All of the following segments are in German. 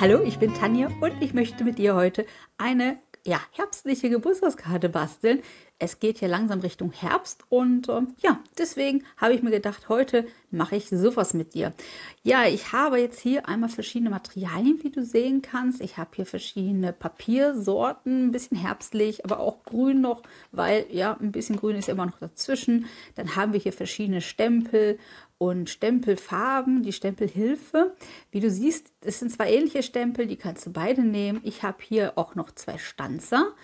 Hallo, ich bin Tanja und ich möchte mit dir heute eine ja, herbstliche Geburtstagskarte basteln. Es geht hier langsam Richtung Herbst und äh, ja, deswegen habe ich mir gedacht, heute mache ich sowas mit dir. Ja, ich habe jetzt hier einmal verschiedene Materialien, wie du sehen kannst. Ich habe hier verschiedene Papiersorten, ein bisschen herbstlich, aber auch grün noch, weil ja, ein bisschen grün ist immer noch dazwischen. Dann haben wir hier verschiedene Stempel und Stempelfarben, die Stempelhilfe. Wie du siehst, es sind zwei ähnliche Stempel, die kannst du beide nehmen. Ich habe hier auch noch zwei Stanzer.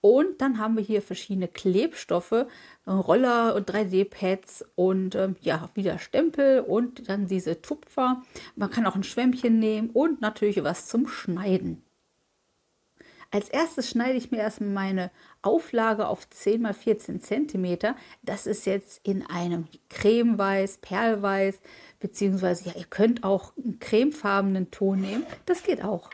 Und dann haben wir hier verschiedene Klebstoffe, äh, Roller und 3D-Pads und ähm, ja, wieder Stempel und dann diese Tupfer. Man kann auch ein Schwämmchen nehmen und natürlich was zum Schneiden. Als erstes schneide ich mir erstmal meine Auflage auf 10 x 14 cm. Das ist jetzt in einem cremeweiß, perlweiß, beziehungsweise ja, ihr könnt auch einen cremefarbenen Ton nehmen. Das geht auch.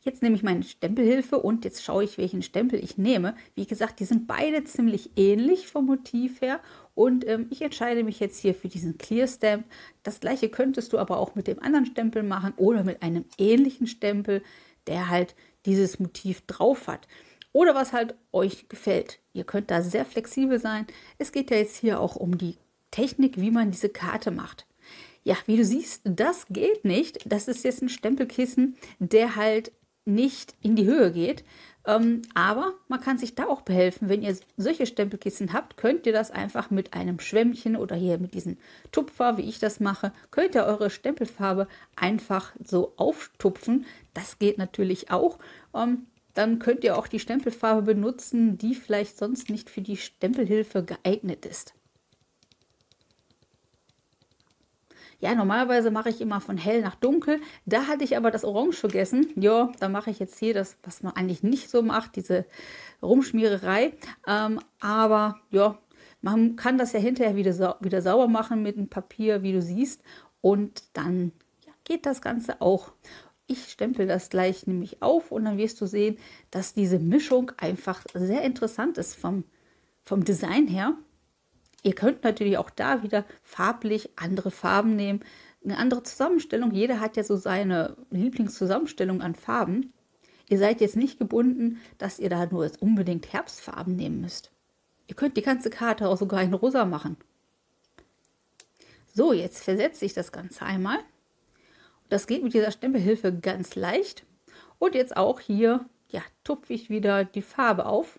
Jetzt nehme ich meine Stempelhilfe und jetzt schaue ich, welchen Stempel ich nehme. Wie gesagt, die sind beide ziemlich ähnlich vom Motiv her und ähm, ich entscheide mich jetzt hier für diesen Clear Stamp. Das gleiche könntest du aber auch mit dem anderen Stempel machen oder mit einem ähnlichen Stempel, der halt dieses Motiv drauf hat. Oder was halt euch gefällt. Ihr könnt da sehr flexibel sein. Es geht ja jetzt hier auch um die Technik, wie man diese Karte macht. Ja, wie du siehst, das geht nicht. Das ist jetzt ein Stempelkissen, der halt nicht in die Höhe geht. Ähm, aber man kann sich da auch behelfen. Wenn ihr solche Stempelkissen habt, könnt ihr das einfach mit einem Schwämmchen oder hier mit diesem Tupfer, wie ich das mache, könnt ihr eure Stempelfarbe einfach so auftupfen. Das geht natürlich auch. Ähm, dann könnt ihr auch die Stempelfarbe benutzen, die vielleicht sonst nicht für die Stempelhilfe geeignet ist. Ja, normalerweise mache ich immer von hell nach dunkel. Da hatte ich aber das Orange vergessen. Ja, da mache ich jetzt hier das, was man eigentlich nicht so macht, diese Rumschmiererei. Ähm, aber ja, man kann das ja hinterher wieder, sau wieder sauber machen mit dem Papier, wie du siehst. Und dann ja, geht das Ganze auch. Ich stempel das gleich nämlich auf und dann wirst du sehen, dass diese Mischung einfach sehr interessant ist vom, vom Design her. Ihr könnt natürlich auch da wieder farblich andere Farben nehmen, eine andere Zusammenstellung. Jeder hat ja so seine Lieblingszusammenstellung an Farben. Ihr seid jetzt nicht gebunden, dass ihr da nur jetzt unbedingt Herbstfarben nehmen müsst. Ihr könnt die ganze Karte auch sogar in rosa machen. So, jetzt versetze ich das Ganze einmal. Das geht mit dieser Stempelhilfe ganz leicht. Und jetzt auch hier, ja, tupfe ich wieder die Farbe auf.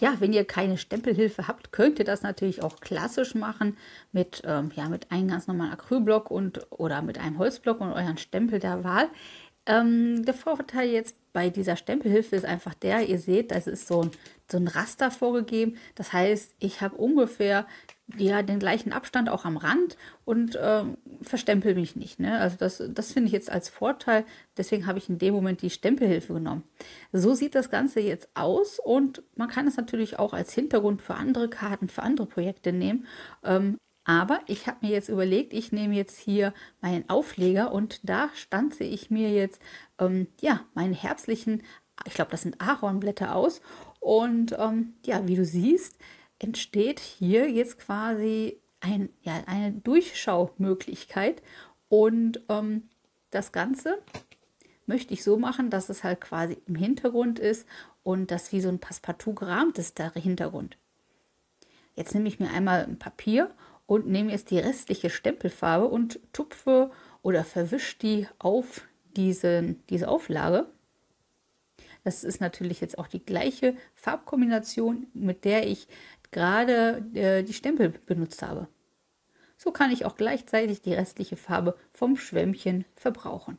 Ja, wenn ihr keine Stempelhilfe habt, könnt ihr das natürlich auch klassisch machen mit, ähm, ja, mit einem ganz normalen Acrylblock und, oder mit einem Holzblock und euren Stempel der Wahl. Ähm, der Vorteil jetzt bei dieser Stempelhilfe ist einfach der, ihr seht, das ist so ein, so ein Raster vorgegeben. Das heißt, ich habe ungefähr ja, den gleichen Abstand auch am Rand und äh, verstempel mich nicht. Ne? Also das, das finde ich jetzt als Vorteil. Deswegen habe ich in dem Moment die Stempelhilfe genommen. So sieht das Ganze jetzt aus und man kann es natürlich auch als Hintergrund für andere Karten, für andere Projekte nehmen. Ähm, aber ich habe mir jetzt überlegt, ich nehme jetzt hier meinen Aufleger und da stanze ich mir jetzt ähm, ja meine herbstlichen, ich glaube, das sind Ahornblätter aus. Und ähm, ja, wie du siehst, entsteht hier jetzt quasi ein, ja, eine Durchschaumöglichkeit. Und ähm, das Ganze möchte ich so machen, dass es halt quasi im Hintergrund ist und das wie so ein Passepartout gerahmt ist, der Hintergrund. Jetzt nehme ich mir einmal ein Papier und nehme jetzt die restliche Stempelfarbe und tupfe oder verwische die auf diese, diese Auflage. Das ist natürlich jetzt auch die gleiche Farbkombination, mit der ich gerade äh, die Stempel benutzt habe. So kann ich auch gleichzeitig die restliche Farbe vom Schwämmchen verbrauchen.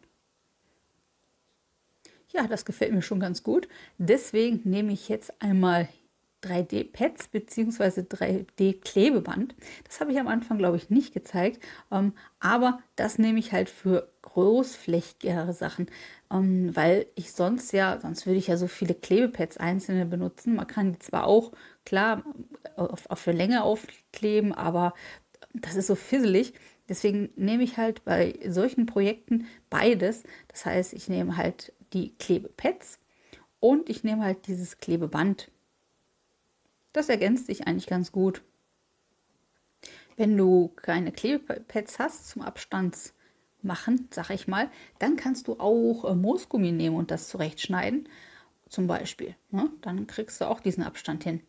Ja, das gefällt mir schon ganz gut. Deswegen nehme ich jetzt einmal 3D-Pads bzw. 3D-Klebeband. Das habe ich am Anfang, glaube ich, nicht gezeigt. Ähm, aber das nehme ich halt für großflächigere Sachen, ähm, weil ich sonst ja, sonst würde ich ja so viele Klebepads einzelne benutzen. Man kann die zwar auch, klar, auf, auf für Länge aufkleben, aber das ist so fisselig. Deswegen nehme ich halt bei solchen Projekten beides. Das heißt, ich nehme halt die Klebepads und ich nehme halt dieses Klebeband das ergänzt sich eigentlich ganz gut. Wenn du keine Klebepads hast zum Abstandsmachen, machen, sag ich mal, dann kannst du auch äh, Moosgummi nehmen und das zurechtschneiden, zum Beispiel. Ne? Dann kriegst du auch diesen Abstand hin.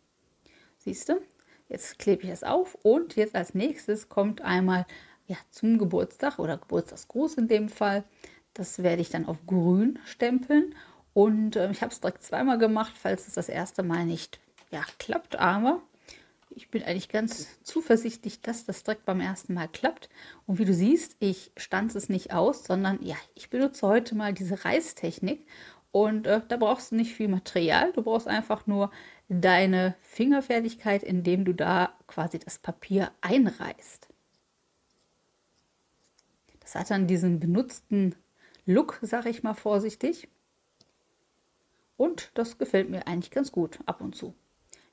Siehst du? Jetzt klebe ich es auf und jetzt als nächstes kommt einmal ja, zum Geburtstag oder Geburtstagsgruß in dem Fall. Das werde ich dann auf grün stempeln und äh, ich habe es direkt zweimal gemacht, falls es das erste Mal nicht ja, klappt, aber ich bin eigentlich ganz zuversichtlich, dass das direkt beim ersten Mal klappt. Und wie du siehst, ich stanze es nicht aus, sondern ja, ich benutze heute mal diese Reißtechnik. Und äh, da brauchst du nicht viel Material, du brauchst einfach nur deine Fingerfertigkeit, indem du da quasi das Papier einreißt. Das hat dann diesen benutzten Look, sage ich mal vorsichtig. Und das gefällt mir eigentlich ganz gut ab und zu.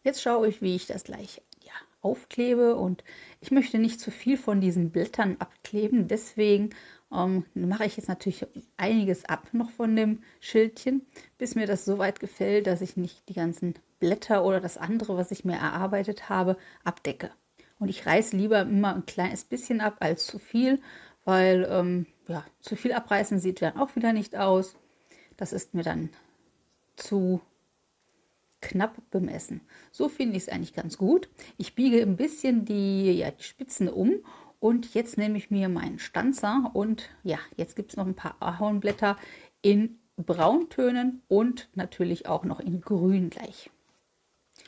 Jetzt schaue ich, wie ich das gleich ja, aufklebe und ich möchte nicht zu viel von diesen Blättern abkleben. Deswegen ähm, mache ich jetzt natürlich einiges ab noch von dem Schildchen, bis mir das so weit gefällt, dass ich nicht die ganzen Blätter oder das andere, was ich mir erarbeitet habe, abdecke. Und ich reiße lieber immer ein kleines bisschen ab als zu viel, weil ähm, ja, zu viel abreißen sieht dann auch wieder nicht aus. Das ist mir dann zu knapp bemessen. So finde ich es eigentlich ganz gut. Ich biege ein bisschen die, ja, die Spitzen um und jetzt nehme ich mir meinen Stanzer und ja, jetzt gibt es noch ein paar Ahornblätter in Brauntönen und natürlich auch noch in Grün gleich.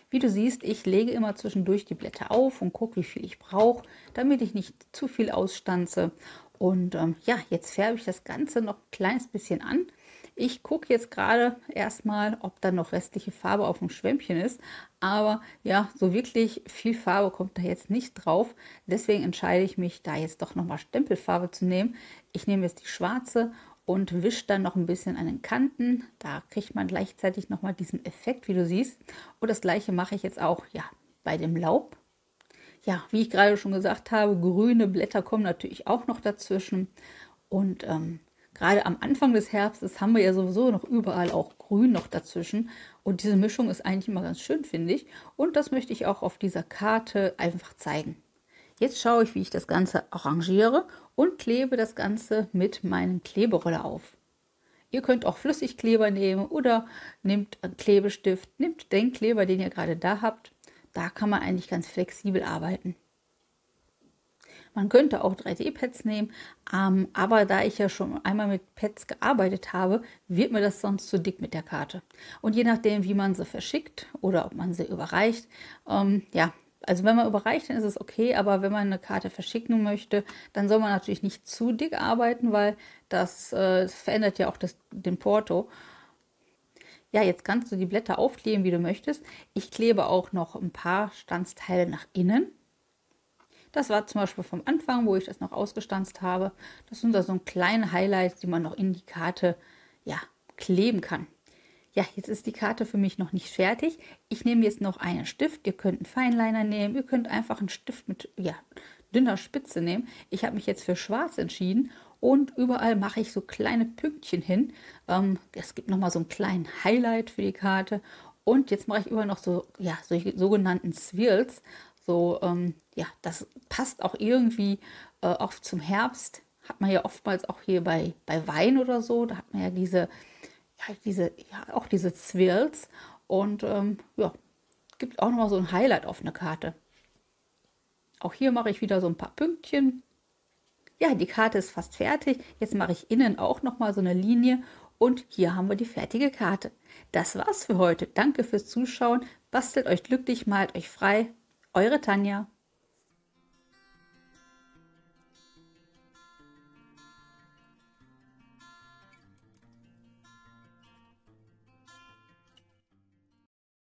Wie du siehst, ich lege immer zwischendurch die Blätter auf und gucke, wie viel ich brauche, damit ich nicht zu viel ausstanze. Und ähm, ja, jetzt färbe ich das Ganze noch ein kleines bisschen an. Ich gucke jetzt gerade erstmal, ob da noch restliche Farbe auf dem Schwämmchen ist. Aber ja, so wirklich viel Farbe kommt da jetzt nicht drauf. Deswegen entscheide ich mich, da jetzt doch nochmal Stempelfarbe zu nehmen. Ich nehme jetzt die schwarze und wische dann noch ein bisschen an den Kanten. Da kriegt man gleichzeitig nochmal diesen Effekt, wie du siehst. Und das gleiche mache ich jetzt auch ja, bei dem Laub. Ja, wie ich gerade schon gesagt habe, grüne Blätter kommen natürlich auch noch dazwischen. Und ähm, gerade am Anfang des Herbstes haben wir ja sowieso noch überall auch Grün noch dazwischen. Und diese Mischung ist eigentlich immer ganz schön, finde ich. Und das möchte ich auch auf dieser Karte einfach zeigen. Jetzt schaue ich, wie ich das Ganze arrangiere und klebe das Ganze mit meinem Kleberoller auf. Ihr könnt auch Flüssigkleber nehmen oder nehmt einen Klebestift, nehmt den Kleber, den ihr gerade da habt. Da kann man eigentlich ganz flexibel arbeiten. Man könnte auch 3D-Pads nehmen, ähm, aber da ich ja schon einmal mit Pads gearbeitet habe, wird mir das sonst zu dick mit der Karte. Und je nachdem, wie man sie verschickt oder ob man sie überreicht, ähm, ja, also wenn man überreicht, dann ist es okay, aber wenn man eine Karte verschicken möchte, dann soll man natürlich nicht zu dick arbeiten, weil das, äh, verändert ja auch das, den Porto. Ja, jetzt kannst du die Blätter aufkleben, wie du möchtest. Ich klebe auch noch ein paar Stanzteile nach innen. Das war zum Beispiel vom Anfang, wo ich das noch ausgestanzt habe. Das sind da so kleine Highlights, die man noch in die Karte ja, kleben kann. Ja, jetzt ist die Karte für mich noch nicht fertig. Ich nehme jetzt noch einen Stift. Ihr könnt einen Feinliner nehmen. Ihr könnt einfach einen Stift mit ja, dünner Spitze nehmen. Ich habe mich jetzt für schwarz entschieden und überall mache ich so kleine Pünktchen hin. Ähm, es gibt nochmal so einen kleinen Highlight für die Karte. Und jetzt mache ich überall noch so, ja, solche sogenannten Swirls. So, ähm, ja, das passt auch irgendwie äh, auch zum Herbst. Hat man ja oftmals auch hier bei, bei Wein oder so. Da hat man ja diese, ja, diese, ja, auch diese Zwirls. Und ähm, ja, gibt auch nochmal so ein Highlight auf eine Karte. Auch hier mache ich wieder so ein paar Pünktchen. Ja, die Karte ist fast fertig. Jetzt mache ich innen auch nochmal so eine Linie. Und hier haben wir die fertige Karte. Das war's für heute. Danke fürs Zuschauen. Bastelt euch glücklich, malt euch frei. Eure Tanja.